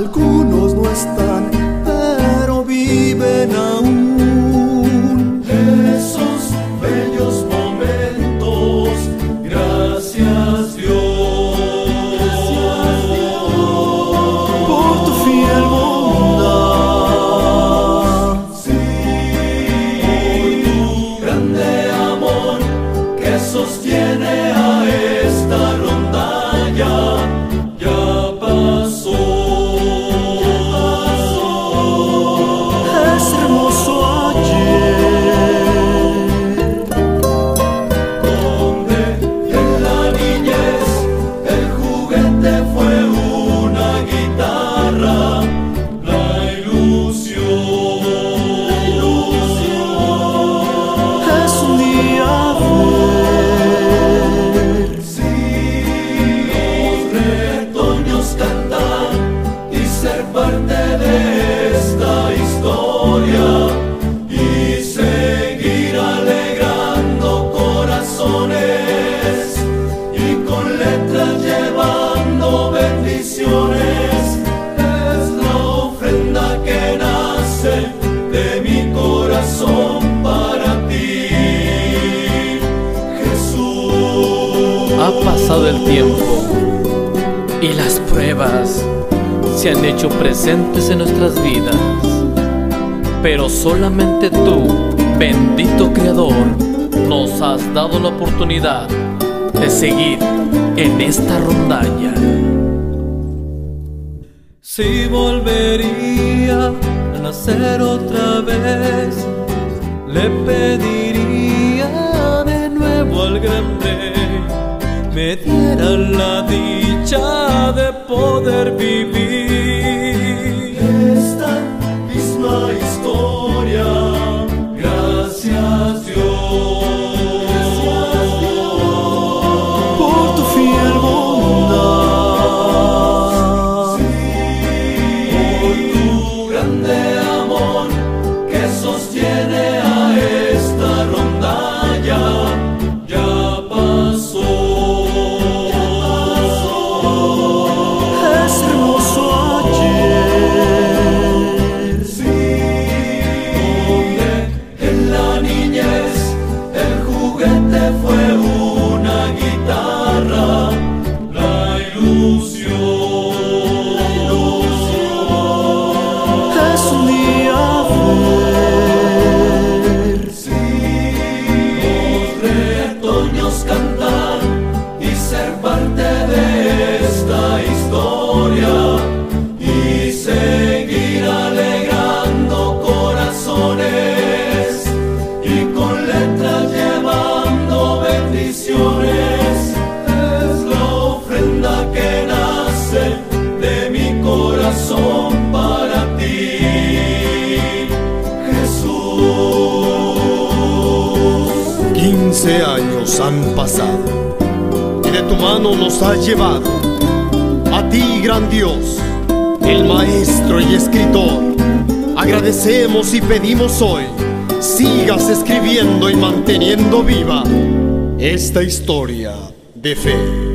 algún Solamente tú, bendito Creador, nos has dado la oportunidad de seguir en esta rondalla. Si volvería a nacer otra vez, le pediría de nuevo al grande, me diera la dicha de poder vivir ti, gran Dios, el maestro y escritor. Agradecemos y pedimos hoy, sigas escribiendo y manteniendo viva esta historia de fe.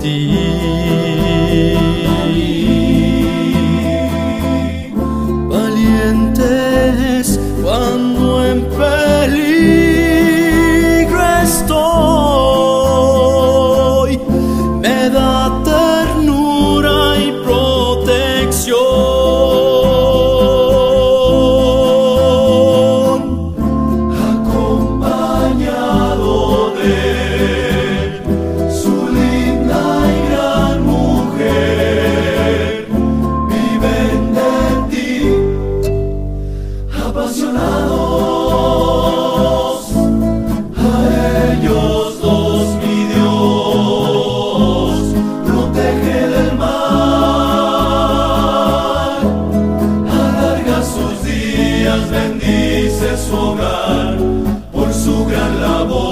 De bendice su hogar por su gran labor.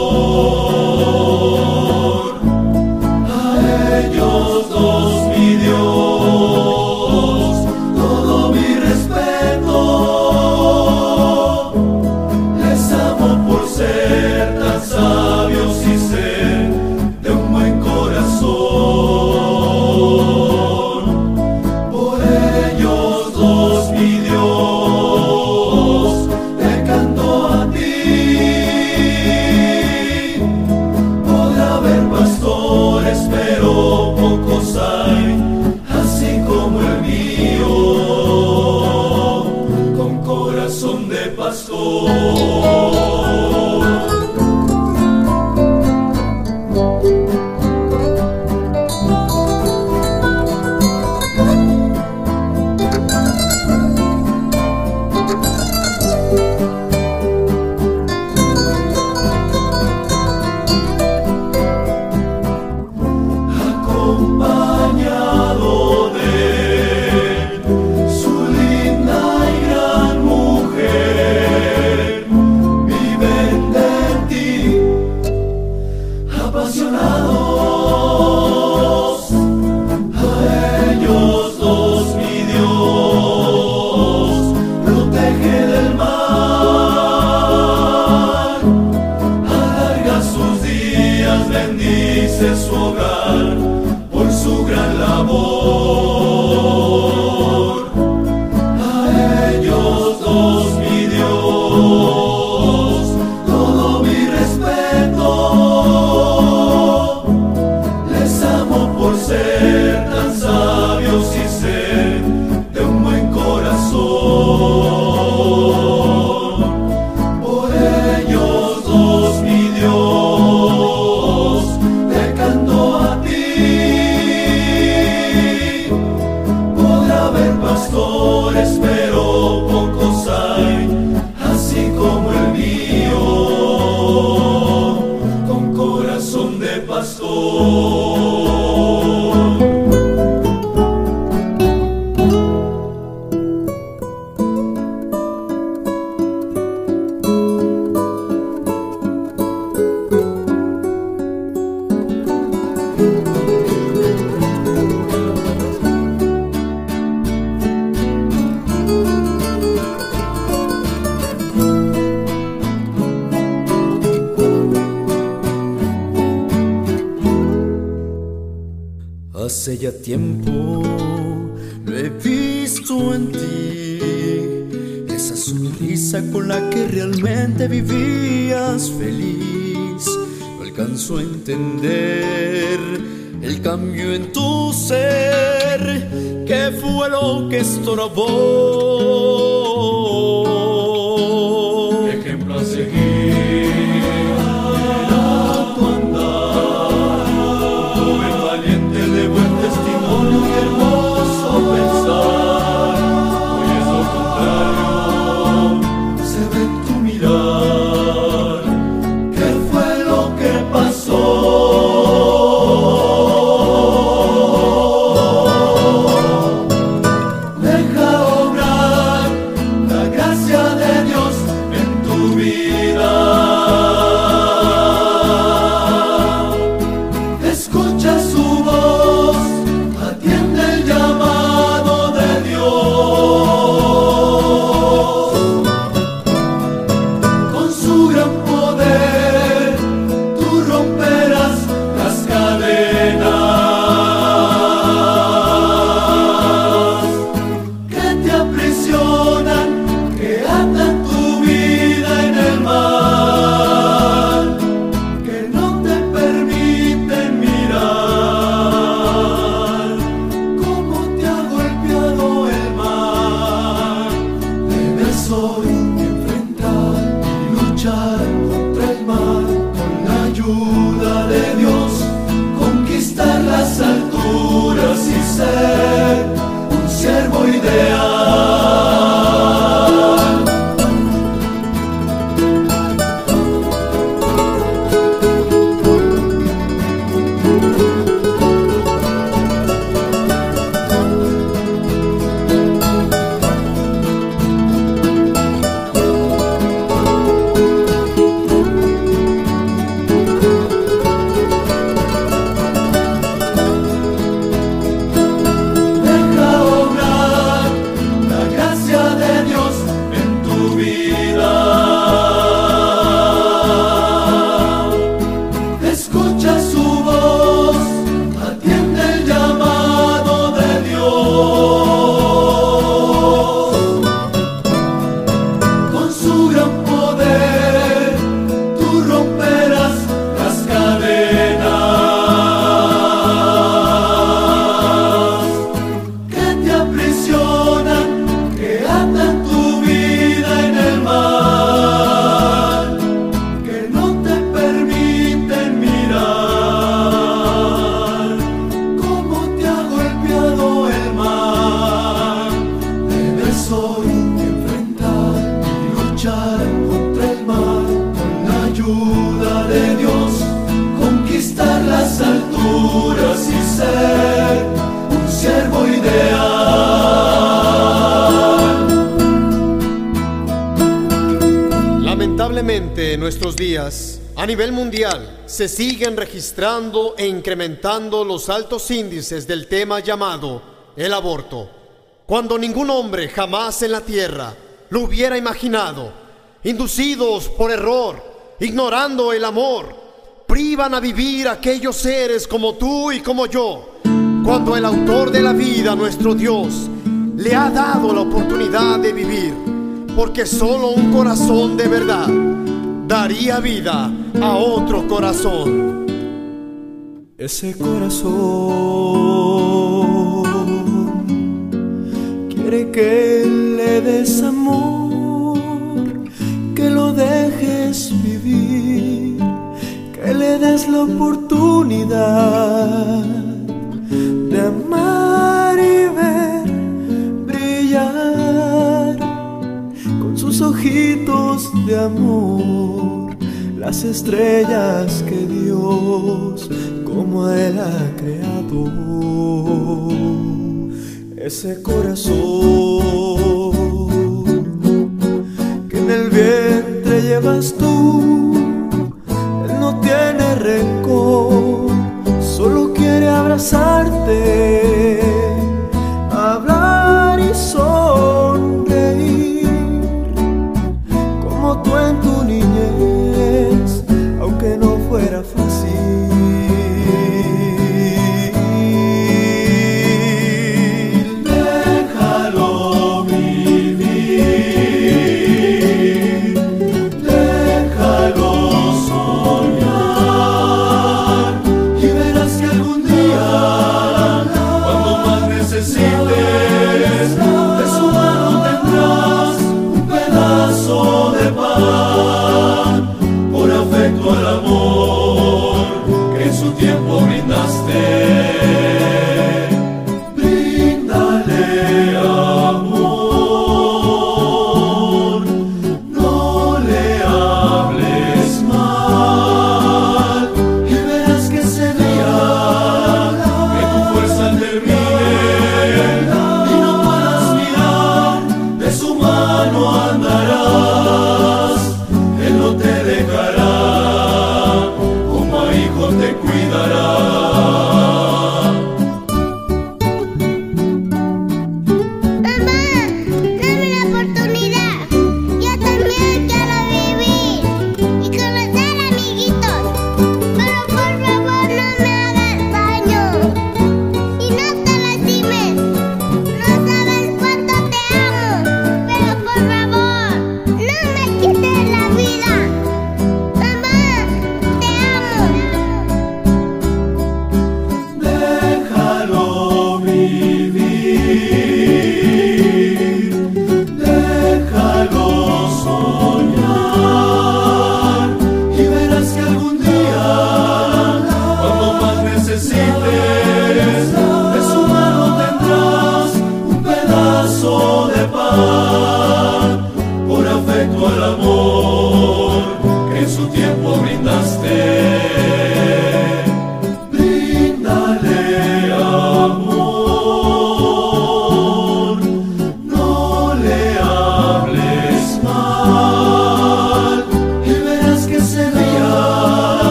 Hace ya tiempo lo he visto en ti, esa sonrisa con la que realmente vivías feliz. No alcanzo a entender el cambio en tu ser, ¿qué fue lo que estorbó? Nuestros días, a nivel mundial, se siguen registrando e incrementando los altos índices del tema llamado el aborto, cuando ningún hombre jamás en la tierra lo hubiera imaginado, inducidos por error, ignorando el amor, privan a vivir aquellos seres como tú y como yo, cuando el autor de la vida, nuestro Dios, le ha dado la oportunidad de vivir, porque solo un corazón de verdad daría vida a otro corazón. Ese corazón quiere que le des amor, que lo dejes vivir, que le des la oportunidad sus ojitos de amor las estrellas que Dios como Él ha creado. Ese corazón que en el vientre llevas tú, Él no tiene rencor, solo quiere abrazarte, humano andará.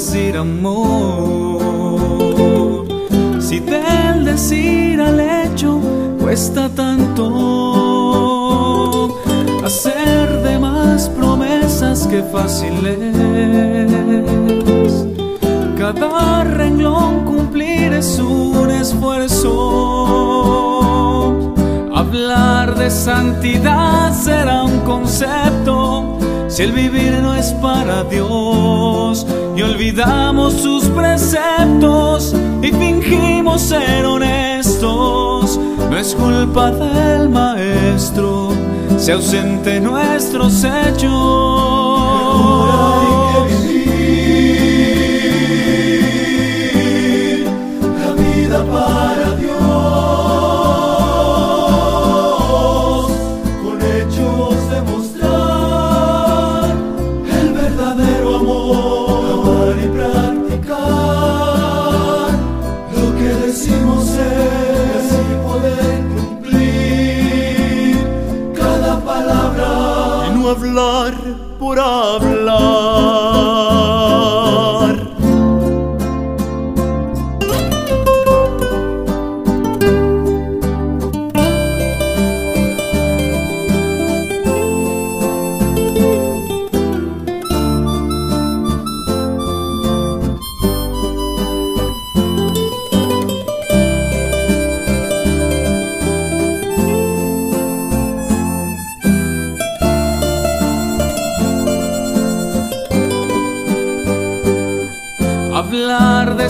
Decir amor. Si del decir al hecho cuesta tanto hacer de más promesas que fáciles. Cada renglón cumplir es un esfuerzo. Hablar de santidad será un concepto si el vivir no es para Dios olvidamos sus preceptos y fingimos ser honestos, no es culpa del maestro si ausente nuestros hechos. Hablar por hablar.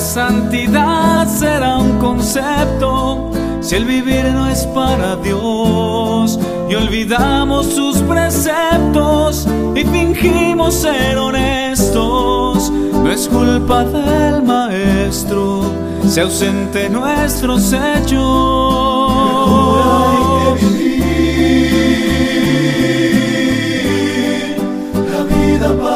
Santidad será un concepto si el vivir no es para Dios y olvidamos sus preceptos y fingimos ser honestos. No es culpa del maestro si ausente nuestros hechos. por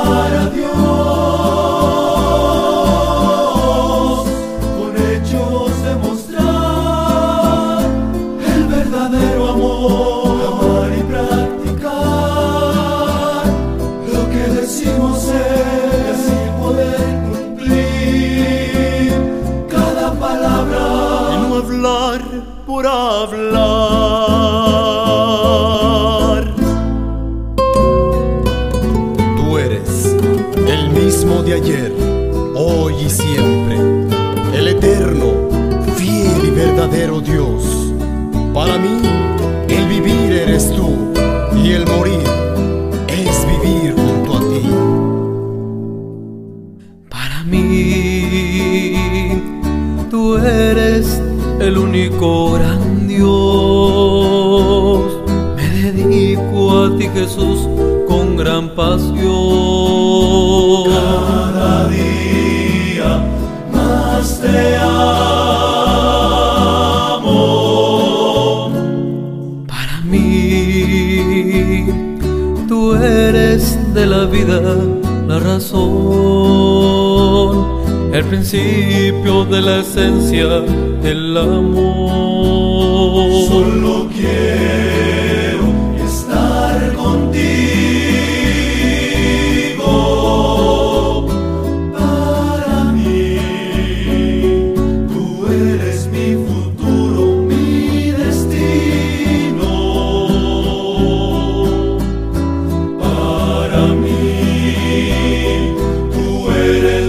Jesús con gran pasión. Cada día más te amo. Para mí, tú eres de la vida la razón el principio de la esencia del amor. Solo quiero tú